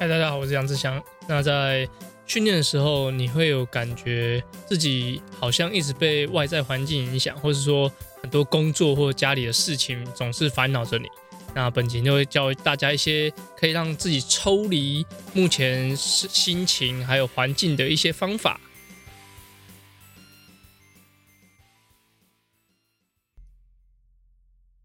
嗨，大家好，我是杨志祥。那在训练的时候，你会有感觉自己好像一直被外在环境影响，或者说很多工作或家里的事情总是烦恼着你。那本集就会教大家一些可以让自己抽离目前心情还有环境的一些方法。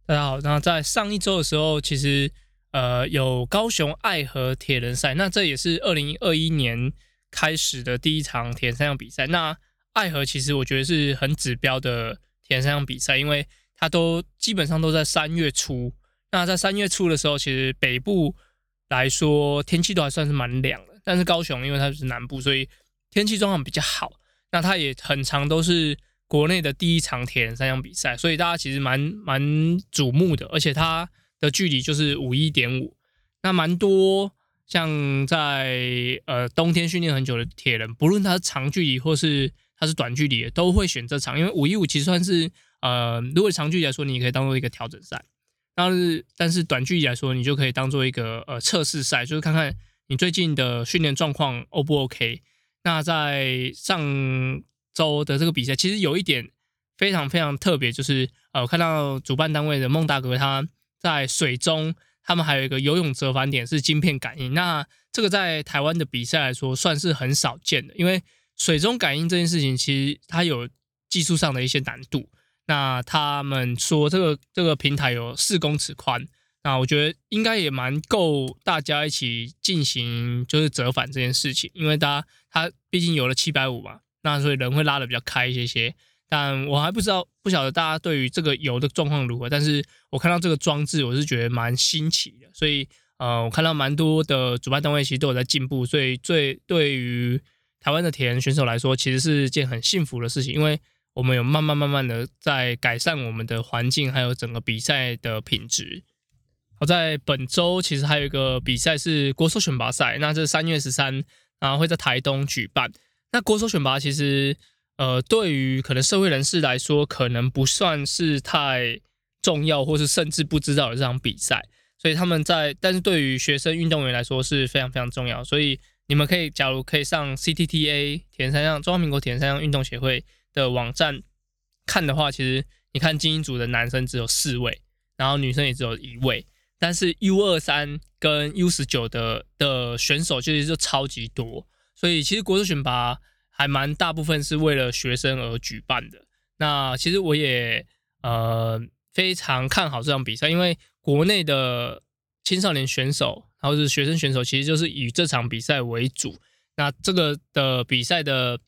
大家好，那在上一周的时候，其实。呃，有高雄爱河铁人赛，那这也是二零二一年开始的第一场铁人三项比赛。那爱河其实我觉得是很指标的铁人三项比赛，因为它都基本上都在三月初。那在三月初的时候，其实北部来说天气都还算是蛮凉的，但是高雄因为它是南部，所以天气状况比较好。那它也很长都是国内的第一场铁人三项比赛，所以大家其实蛮蛮瞩目的，而且它。的距离就是五一点五，那蛮多像在呃冬天训练很久的铁人，不论他是长距离或是他是短距离，都会选这场，因为五一五其实算是呃，如果长距离来说，你可以当做一个调整赛，但是但是短距离来说，你就可以当做一个呃测试赛，就是看看你最近的训练状况 O 不 OK。那在上周的这个比赛，其实有一点非常非常特别，就是呃，我看到主办单位的孟大哥他。在水中，他们还有一个游泳折返点是晶片感应。那这个在台湾的比赛来说，算是很少见的，因为水中感应这件事情，其实它有技术上的一些难度。那他们说这个这个平台有四公尺宽，那我觉得应该也蛮够大家一起进行就是折返这件事情，因为大家它毕竟有了七百五嘛，那所以人会拉的比较开一些些。但我还不知道，不晓得大家对于这个油的状况如何。但是我看到这个装置，我是觉得蛮新奇的。所以，呃，我看到蛮多的主办单位其实都有在进步。所以，最对于台湾的铁人选手来说，其实是件很幸福的事情，因为我们有慢慢慢慢的在改善我们的环境，还有整个比赛的品质。好，在本周其实还有一个比赛是国手选拔赛，那这三月十三，然后会在台东举办。那国手选拔其实。呃，对于可能社会人士来说，可能不算是太重要，或是甚至不知道的这场比赛，所以他们在，但是对于学生运动员来说是非常非常重要。所以你们可以，假如可以上 CTTA 田三项中华民国田三项运动协会的网站看的话，其实你看精英组的男生只有四位，然后女生也只有一位，但是 U 二三跟 U 十九的的选手其实就超级多，所以其实国手选拔。还蛮大部分是为了学生而举办的。那其实我也呃非常看好这场比赛，因为国内的青少年选手，然后是学生选手，其实就是以这场比赛为主。那这个的比赛的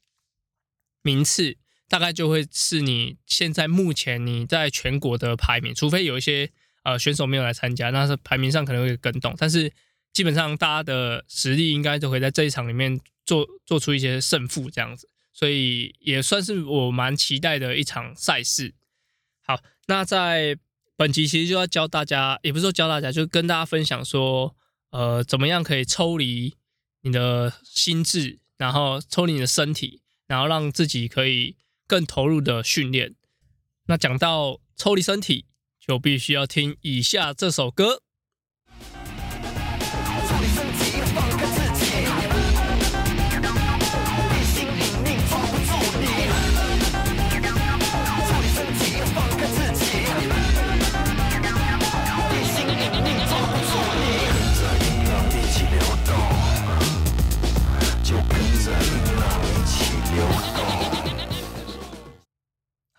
名次大概就会是你现在目前你在全国的排名，除非有一些呃选手没有来参加，那是排名上可能会跟动，但是基本上大家的实力应该都会在这一场里面。做做出一些胜负这样子，所以也算是我蛮期待的一场赛事。好，那在本集其实就要教大家，也不是说教大家，就跟大家分享说，呃，怎么样可以抽离你的心智，然后抽离你的身体，然后让自己可以更投入的训练。那讲到抽离身体，就必须要听以下这首歌。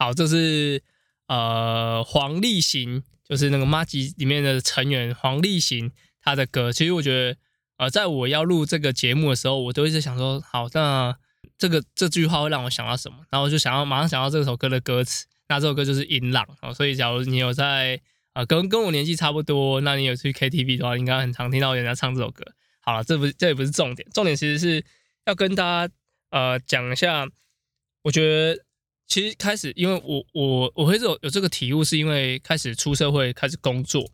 好，这是呃黄立行，就是那个妈吉里面的成员黄立行他的歌。其实我觉得，呃，在我要录这个节目的时候，我都一直想说，好，那这个这句话会让我想到什么？然后我就想要马上想到这首歌的歌词。那这首歌就是《音浪》哦。所以，假如你有在啊跟跟我年纪差不多，那你有去 KTV 的话，应该很常听到人家唱这首歌。好了，这不这也不是重点，重点其实是要跟大家呃讲一下，我觉得。其实开始，因为我我我会有有这个体悟，是因为开始出社会开始工作。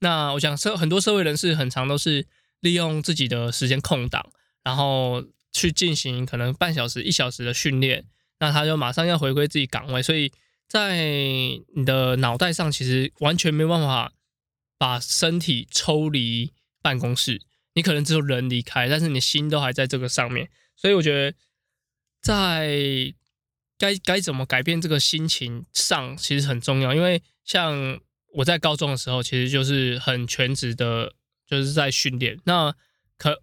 那我想社很多社会人士很长都是利用自己的时间空档，然后去进行可能半小时一小时的训练，那他就马上要回归自己岗位，所以在你的脑袋上其实完全没办法把身体抽离办公室。你可能只有人离开，但是你心都还在这个上面。所以我觉得，在该该怎么改变这个心情上，其实很重要。因为像我在高中的时候，其实就是很全职的，就是在训练。那可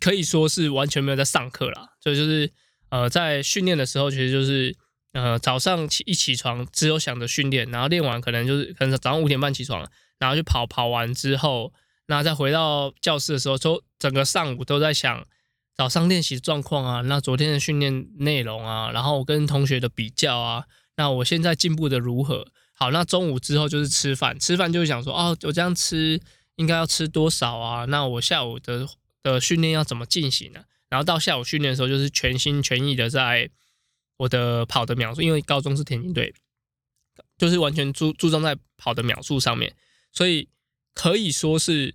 可以说是完全没有在上课啦，所以就是呃，在训练的时候，其实就是呃早上起一起床，只有想着训练，然后练完可能就是可能早上五点半起床，然后去跑跑完之后。那再回到教室的时候，就整个上午都在想早上练习状况啊，那昨天的训练内容啊，然后我跟同学的比较啊，那我现在进步的如何？好，那中午之后就是吃饭，吃饭就是想说，哦，我这样吃应该要吃多少啊？那我下午的的训练要怎么进行呢？然后到下午训练的时候，就是全心全意的在我的跑的秒数，因为高中是田径队，就是完全注注重在跑的秒数上面，所以。可以说是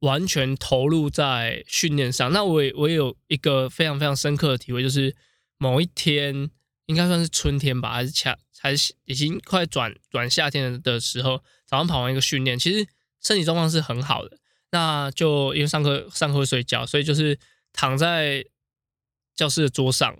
完全投入在训练上。那我我有一个非常非常深刻的体会，就是某一天应该算是春天吧，还是恰还是已经快转转夏天的时候，早上跑完一个训练，其实身体状况是很好的。那就因为上课上课会睡觉，所以就是躺在教室的桌上，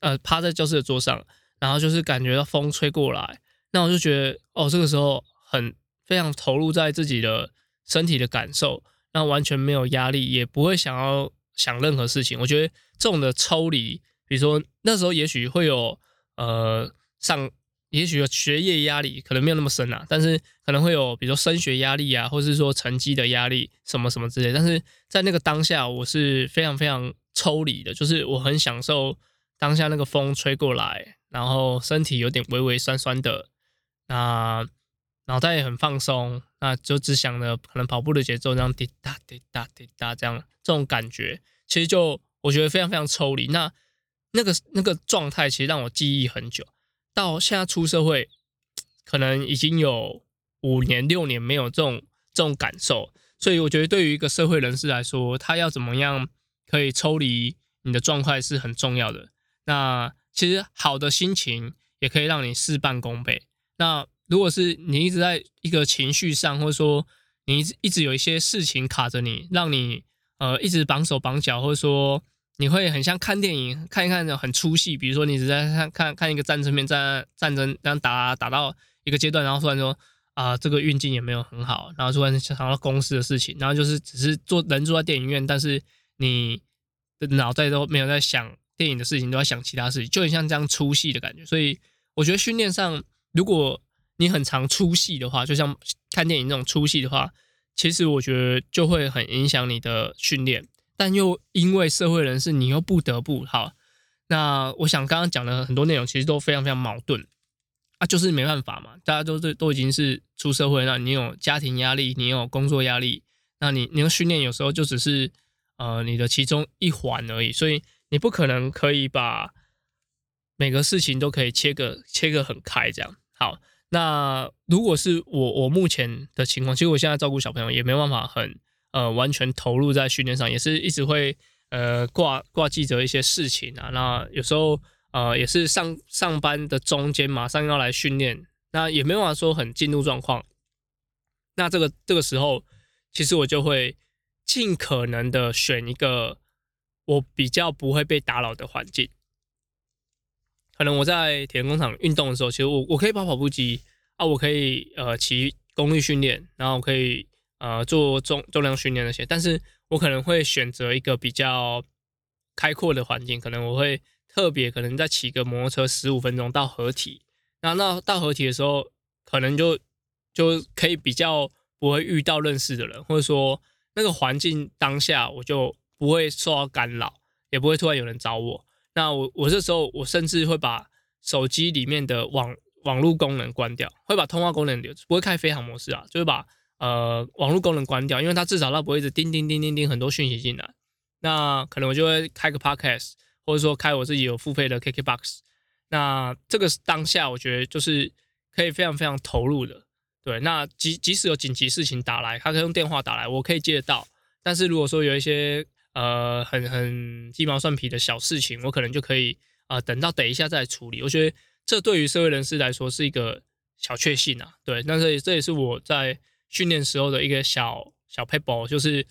呃，趴在教室的桌上，然后就是感觉到风吹过来，那我就觉得哦，这个时候很。非常投入在自己的身体的感受，那完全没有压力，也不会想要想任何事情。我觉得这种的抽离，比如说那时候也许会有呃上，也许有学业压力，可能没有那么深啊，但是可能会有比如说升学压力啊，或是说成绩的压力什么什么之类。但是在那个当下，我是非常非常抽离的，就是我很享受当下那个风吹过来，然后身体有点微微酸酸的，那。脑袋也很放松，那就只想着可能跑步的节奏这样滴答滴答滴答这样，这种感觉其实就我觉得非常非常抽离。那那个那个状态其实让我记忆很久，到现在出社会，可能已经有五年六年没有这种这种感受。所以我觉得对于一个社会人士来说，他要怎么样可以抽离你的状态是很重要的。那其实好的心情也可以让你事半功倍。那如果是你一直在一个情绪上，或者说你一直一直有一些事情卡着你，让你呃一直绑手绑脚，或者说你会很像看电影看一看那种很出戏，比如说你一直在看看看一个战争片，战战争这样打打到一个阶段，然后突然说啊这个运镜也没有很好，然后突然想到公司的事情，然后就是只是坐人坐在电影院，但是你的脑袋都没有在想电影的事情，都在想其他事情，就很像这样出戏的感觉。所以我觉得训练上如果你很常出戏的话，就像看电影那种出戏的话，其实我觉得就会很影响你的训练。但又因为社会人士，你又不得不好。那我想刚刚讲的很多内容，其实都非常非常矛盾啊，就是没办法嘛。大家都是都已经是出社会了，你有家庭压力，你有工作压力，那你你的训练有时候就只是呃你的其中一环而已，所以你不可能可以把每个事情都可以切个切个很开这样好。那如果是我我目前的情况，其实我现在照顾小朋友也没办法很呃完全投入在训练上，也是一直会呃挂挂记着一些事情啊。那有时候呃也是上上班的中间马上要来训练，那也没办法说很进入状况。那这个这个时候，其实我就会尽可能的选一个我比较不会被打扰的环境。可能我在铁人工厂运动的时候，其实我我可以跑跑步机啊，我可以呃骑功率训练，然后可以呃做重重量训练那些，但是我可能会选择一个比较开阔的环境，可能我会特别可能在骑个摩托车十五分钟到合体，然后那到合体的时候，可能就就可以比较不会遇到认识的人，或者说那个环境当下我就不会受到干扰，也不会突然有人找我。那我我这时候我甚至会把手机里面的网网络功能关掉，会把通话功能留，不会开飞行模式啊，就是把呃网络功能关掉，因为它至少它不会一直叮叮叮叮叮很多讯息进来。那可能我就会开个 podcast，或者说开我自己有付费的 KKBox。那这个当下我觉得就是可以非常非常投入的。对，那即即使有紧急事情打来，他可以用电话打来，我可以接得到。但是如果说有一些呃，很很鸡毛蒜皮的小事情，我可能就可以啊，等到等一下再处理。我觉得这对于社会人士来说是一个小确幸啊，对。但是这也是我在训练时候的一个小小 paper，就是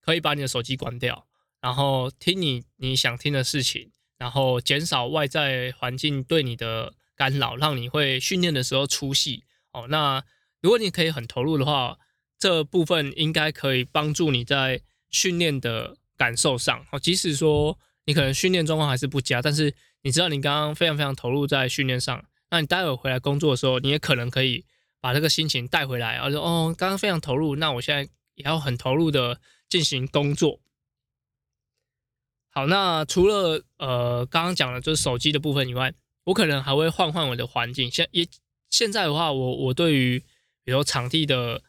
可以把你的手机关掉，然后听你你想听的事情，然后减少外在环境对你的干扰，让你会训练的时候出戏哦。那如果你可以很投入的话，这部分应该可以帮助你在训练的感受上哦。即使说你可能训练状况还是不佳，但是你知道你刚刚非常非常投入在训练上，那你待会回来工作的时候，你也可能可以把这个心情带回来，而说哦，刚刚非常投入，那我现在也要很投入的。进行工作。好，那除了呃刚刚讲的就是手机的部分以外，我可能还会换换我的环境。现也现在的话，我我对于比如场地的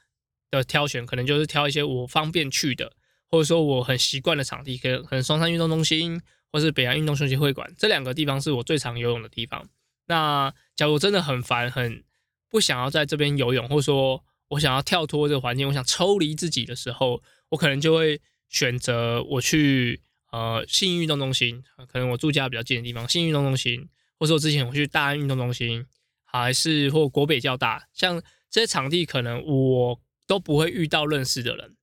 的挑选，可能就是挑一些我方便去的，或者说我很习惯的场地，可能可能双山运动中心或是北洋运动休息会馆这两个地方是我最常游泳的地方。那假如真的很烦，很不想要在这边游泳，或者说我想要跳脱这个环境，我想抽离自己的时候。我可能就会选择我去呃信义运动中心，可能我住家比较近的地方，信义运动中心，或者我之前我去大安运动中心，还是或国北交大，像这些场地，可能我都不会遇到认识的人，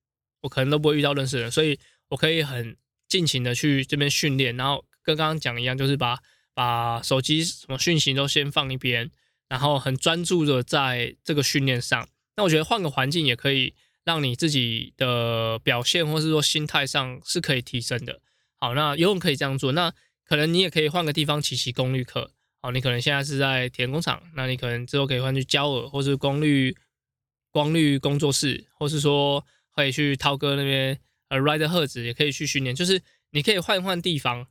我可能都不会遇到认识的人，所以我可以很尽情的去这边训练，然后跟刚刚讲一样，就是把把手机什么讯息都先放一边，然后很专注的在这个训练上。那我觉得换个环境也可以。让你自己的表现，或是说心态上是可以提升的。好，那游泳可以这样做。那可能你也可以换个地方骑骑功率课。好，你可能现在是在田工厂，那你可能之后可以换去焦耳，或是功率光率工作室，或是说可以去涛哥那边呃 Rider 赫子也可以去训练。就是你可以换换地方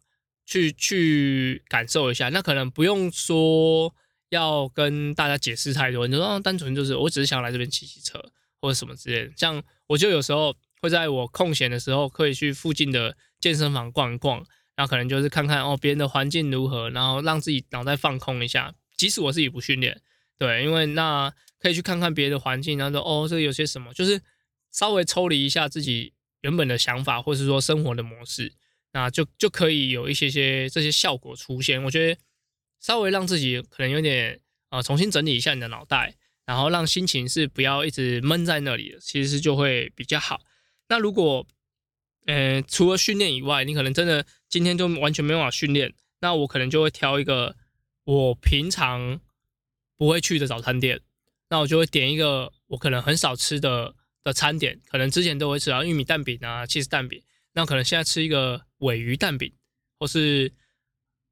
去去感受一下。那可能不用说要跟大家解释太多，你就说单纯就是我只是想来这边骑骑车。或者什么之类的，像我就有时候会在我空闲的时候，可以去附近的健身房逛一逛，然后可能就是看看哦别人的环境如何，然后让自己脑袋放空一下。即使我自己不训练，对，因为那可以去看看别的环境，然后说哦这个有些什么，就是稍微抽离一下自己原本的想法，或是说生活的模式，那就就可以有一些些这些效果出现。我觉得稍微让自己可能有点啊重新整理一下你的脑袋。然后让心情是不要一直闷在那里的，其实就会比较好。那如果，呃，除了训练以外，你可能真的今天就完全没办法训练，那我可能就会挑一个我平常不会去的早餐店，那我就会点一个我可能很少吃的的餐点，可能之前都会吃到玉米蛋饼啊、cheese 蛋饼，那可能现在吃一个尾鱼蛋饼或是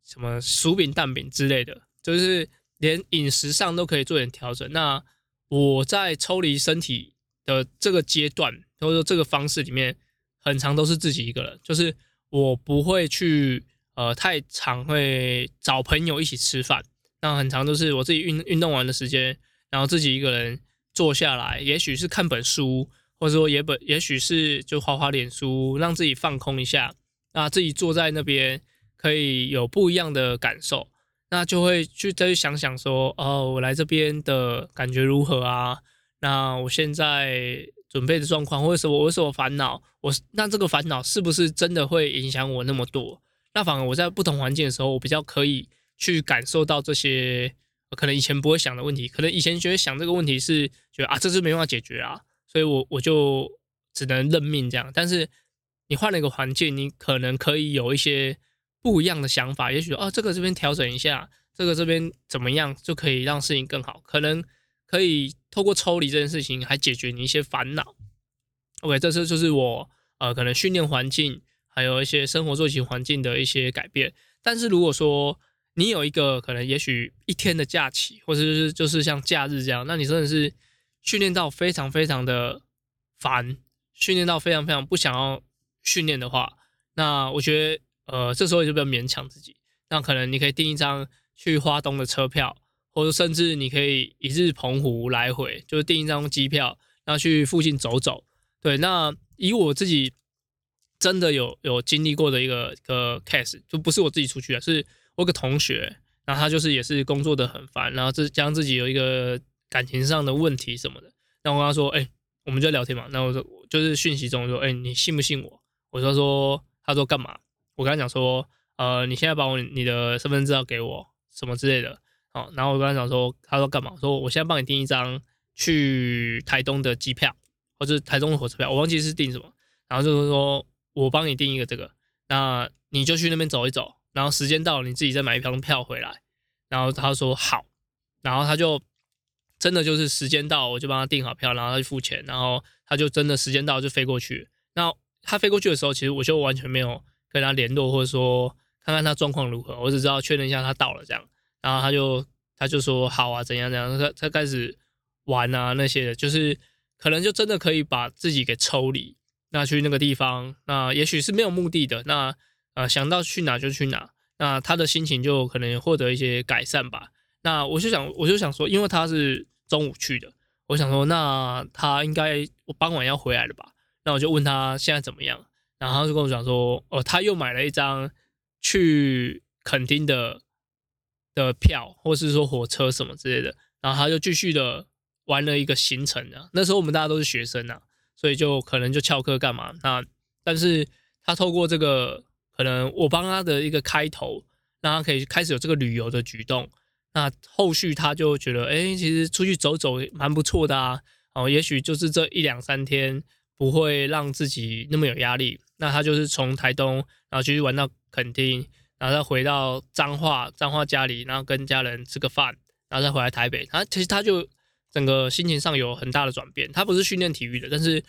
什么薯饼蛋饼之类的，就是。连饮食上都可以做点调整。那我在抽离身体的这个阶段，或者说这个方式里面，很长都是自己一个人，就是我不会去呃太常会找朋友一起吃饭。那很长都是我自己运运动完的时间，然后自己一个人坐下来，也许是看本书，或者说也本，也许是就画画脸书，让自己放空一下。那自己坐在那边，可以有不一样的感受。那就会去再去想想说，哦，我来这边的感觉如何啊？那我现在准备的状况，或者是我为什么烦恼？我那这个烦恼是不是真的会影响我那么多？那反而我在不同环境的时候，我比较可以去感受到这些可能以前不会想的问题。可能以前觉得想这个问题是觉得啊，这是没办法解决啊，所以我我就只能认命这样。但是你换了一个环境，你可能可以有一些。不一样的想法，也许哦，这个这边调整一下，这个这边怎么样就可以让事情更好，可能可以透过抽离这件事情，还解决你一些烦恼。OK，这次就是我呃，可能训练环境，还有一些生活作息环境的一些改变。但是如果说你有一个可能，也许一天的假期，或者是就是像假日这样，那你真的是训练到非常非常的烦，训练到非常非常不想要训练的话，那我觉得。呃，这时候就不要勉强自己。那可能你可以订一张去花东的车票，或者甚至你可以一日澎湖来回，就是订一张机票，然后去附近走走。对，那以我自己真的有有经历过的一个一个 case，就不是我自己出去的，是我有个同学，然后他就是也是工作的很烦，然后这将自己有一个感情上的问题什么的。然后我跟他说，哎，我们就聊天嘛。那我说就是讯息中说，哎，你信不信我？我说说，他说干嘛？我跟他讲说，呃，你现在把我你的身份证号给我，什么之类的，好，然后我跟他讲说，他说干嘛？说我现在帮你订一张去台东的机票，或者台东的火车票，我忘记是订什么。然后就是说我帮你订一个这个，那你就去那边走一走，然后时间到了你自己再买一张票回来。然后他说好，然后他就真的就是时间到，我就帮他订好票，然后他就付钱，然后他就真的时间到就飞过去。那他飞过去的时候，其实我就完全没有跟他联络，或者说看看他状况如何，我只知道确认一下他到了这样。然后他就他就说好啊，怎样怎样，他他开始玩啊那些的，就是可能就真的可以把自己给抽离，那去那个地方，那也许是没有目的的，那呃想到去哪就去哪。那他的心情就可能获得一些改善吧。那我就想，我就想说，因为他是中午去的，我想说，那他应该我傍晚要回来了吧？那我就问他现在怎么样，然后他就跟我讲说，哦，他又买了一张去垦丁的的票，或是说火车什么之类的，然后他就继续的玩了一个行程啊。那时候我们大家都是学生啊，所以就可能就翘课干嘛？那但是他透过这个。可能我帮他的一个开头，让他可以开始有这个旅游的举动。那后续他就觉得，哎，其实出去走走蛮不错的啊。哦，也许就是这一两三天不会让自己那么有压力。那他就是从台东，然后继续玩到垦丁，然后再回到彰化，彰化家里，然后跟家人吃个饭，然后再回来台北。他其实他就整个心情上有很大的转变。他不是训练体育的，但是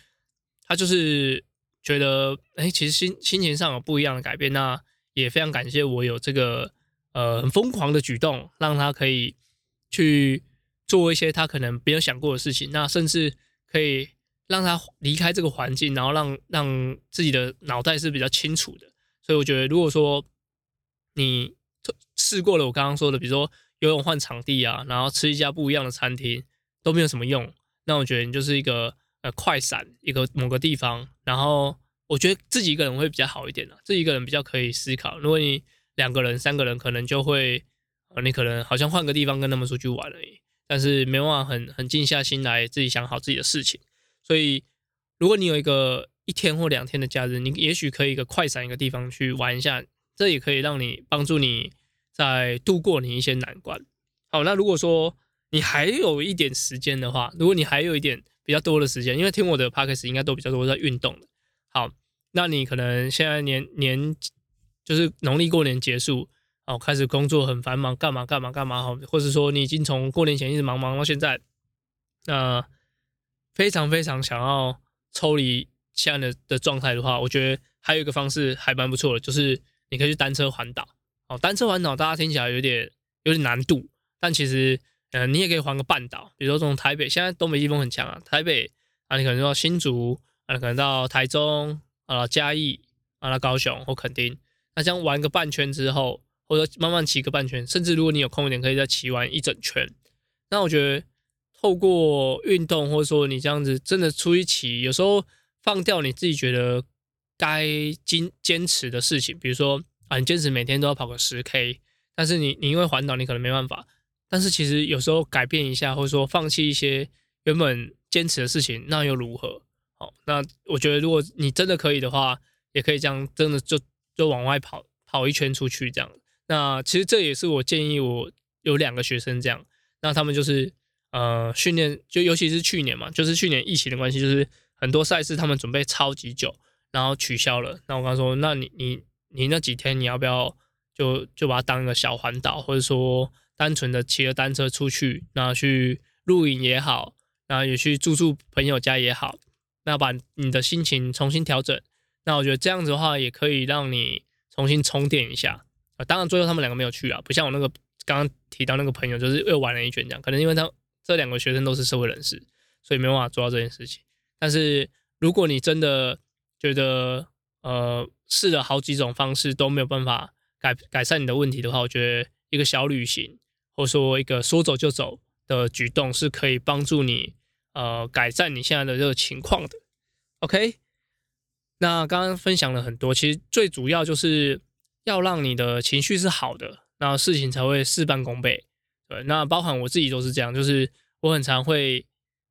他就是。觉得哎，其实心心情上有不一样的改变，那也非常感谢我有这个呃很疯狂的举动，让他可以去做一些他可能没有想过的事情，那甚至可以让他离开这个环境，然后让让自己的脑袋是比较清楚的。所以我觉得，如果说你试过了我刚刚说的，比如说游泳换场地啊，然后吃一家不一样的餐厅都没有什么用，那我觉得你就是一个。呃，快闪一个某个地方，然后我觉得自己一个人会比较好一点了，自己一个人比较可以思考。如果你两个人、三个人，可能就会，呃，你可能好像换个地方跟他们出去玩而已，但是没办法很很静下心来自己想好自己的事情。所以，如果你有一个一天或两天的假日，你也许可以一个快闪一个地方去玩一下，这也可以让你帮助你在度过你一些难关。好，那如果说你还有一点时间的话，如果你还有一点。比较多的时间，因为听我的 podcast 应该都比较多在运动的。好，那你可能现在年年就是农历过年结束，哦，开始工作很繁忙，干嘛干嘛干嘛，好，或者说你已经从过年前一直忙忙到现在，那非常非常想要抽离现在的的状态的话，我觉得还有一个方式还蛮不错的，就是你可以去单车环岛。哦，单车环岛大家听起来有点有点难度，但其实。嗯，你也可以环个半岛，比如说从台北，现在东北季风很强啊，台北啊，你可能到新竹啊，可能到台中啊、嘉义啊、高雄或垦丁，那这样玩个半圈之后，或者慢慢骑个半圈，甚至如果你有空一点，可以再骑完一整圈。那我觉得透过运动，或者说你这样子真的出去骑，有时候放掉你自己觉得该坚坚持的事情，比如说啊，你坚持每天都要跑个十 K，但是你你因为环岛，你可能没办法。但是其实有时候改变一下，或者说放弃一些原本坚持的事情，那又如何？好，那我觉得如果你真的可以的话，也可以这样，真的就就往外跑跑一圈出去这样。那其实这也是我建议我有两个学生这样，那他们就是呃训练，就尤其是去年嘛，就是去年疫情的关系，就是很多赛事他们准备超级久，然后取消了。那我刚说，那你你你那几天你要不要就就把它当一个小环岛，或者说？单纯的骑着单车出去，那去露营也好，那也去住住朋友家也好，那把你的心情重新调整。那我觉得这样子的话，也可以让你重新充电一下啊。当然，最后他们两个没有去啊，不像我那个刚刚提到那个朋友，就是又玩了一圈这样。可能因为他这两个学生都是社会人士，所以没办法做到这件事情。但是如果你真的觉得呃试了好几种方式都没有办法改改善你的问题的话，我觉得一个小旅行。或说一个说走就走的举动是可以帮助你呃改善你现在的这个情况的。OK，那刚刚分享了很多，其实最主要就是要让你的情绪是好的，那事情才会事半功倍。对，那包含我自己都是这样，就是我很常会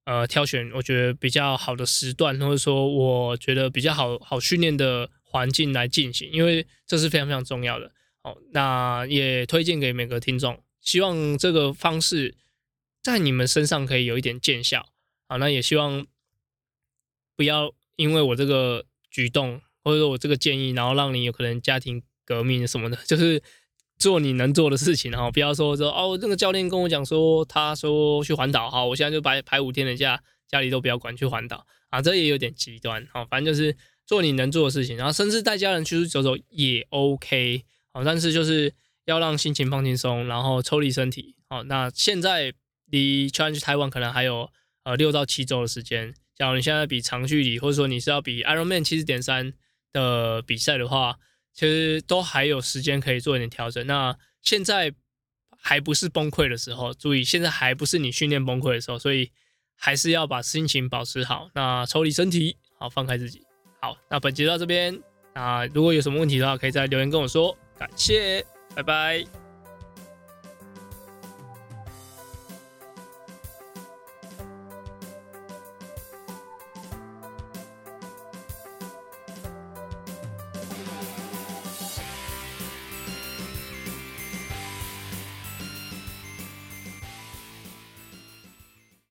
呃挑选我觉得比较好的时段，或者说我觉得比较好好训练的环境来进行，因为这是非常非常重要的。好，那也推荐给每个听众。希望这个方式在你们身上可以有一点见效，好，那也希望不要因为我这个举动，或者说我这个建议，然后让你有可能家庭革命什么的，就是做你能做的事情，然后不要说说哦，那个教练跟我讲说，他说去环岛，好，我现在就排排五天的假，家里都不要管，去环岛。啊，这也有点极端，啊，反正就是做你能做的事情，然后甚至带家人出去走走也 OK，好，但是就是要让心情放轻松，然后抽离身体，好，那现在离 Challenge 台湾可能还有呃六到七周的时间。假如你现在比长距离，或者说你是要比 Ironman 七十点三的比赛的话，其实都还有时间可以做一点调整。那现在还不是崩溃的时候，注意，现在还不是你训练崩溃的时候，所以还是要把心情保持好。那抽离身体，好放开自己。好，那本集到这边。那如果有什么问题的话，可以在留言跟我说。感谢，拜拜。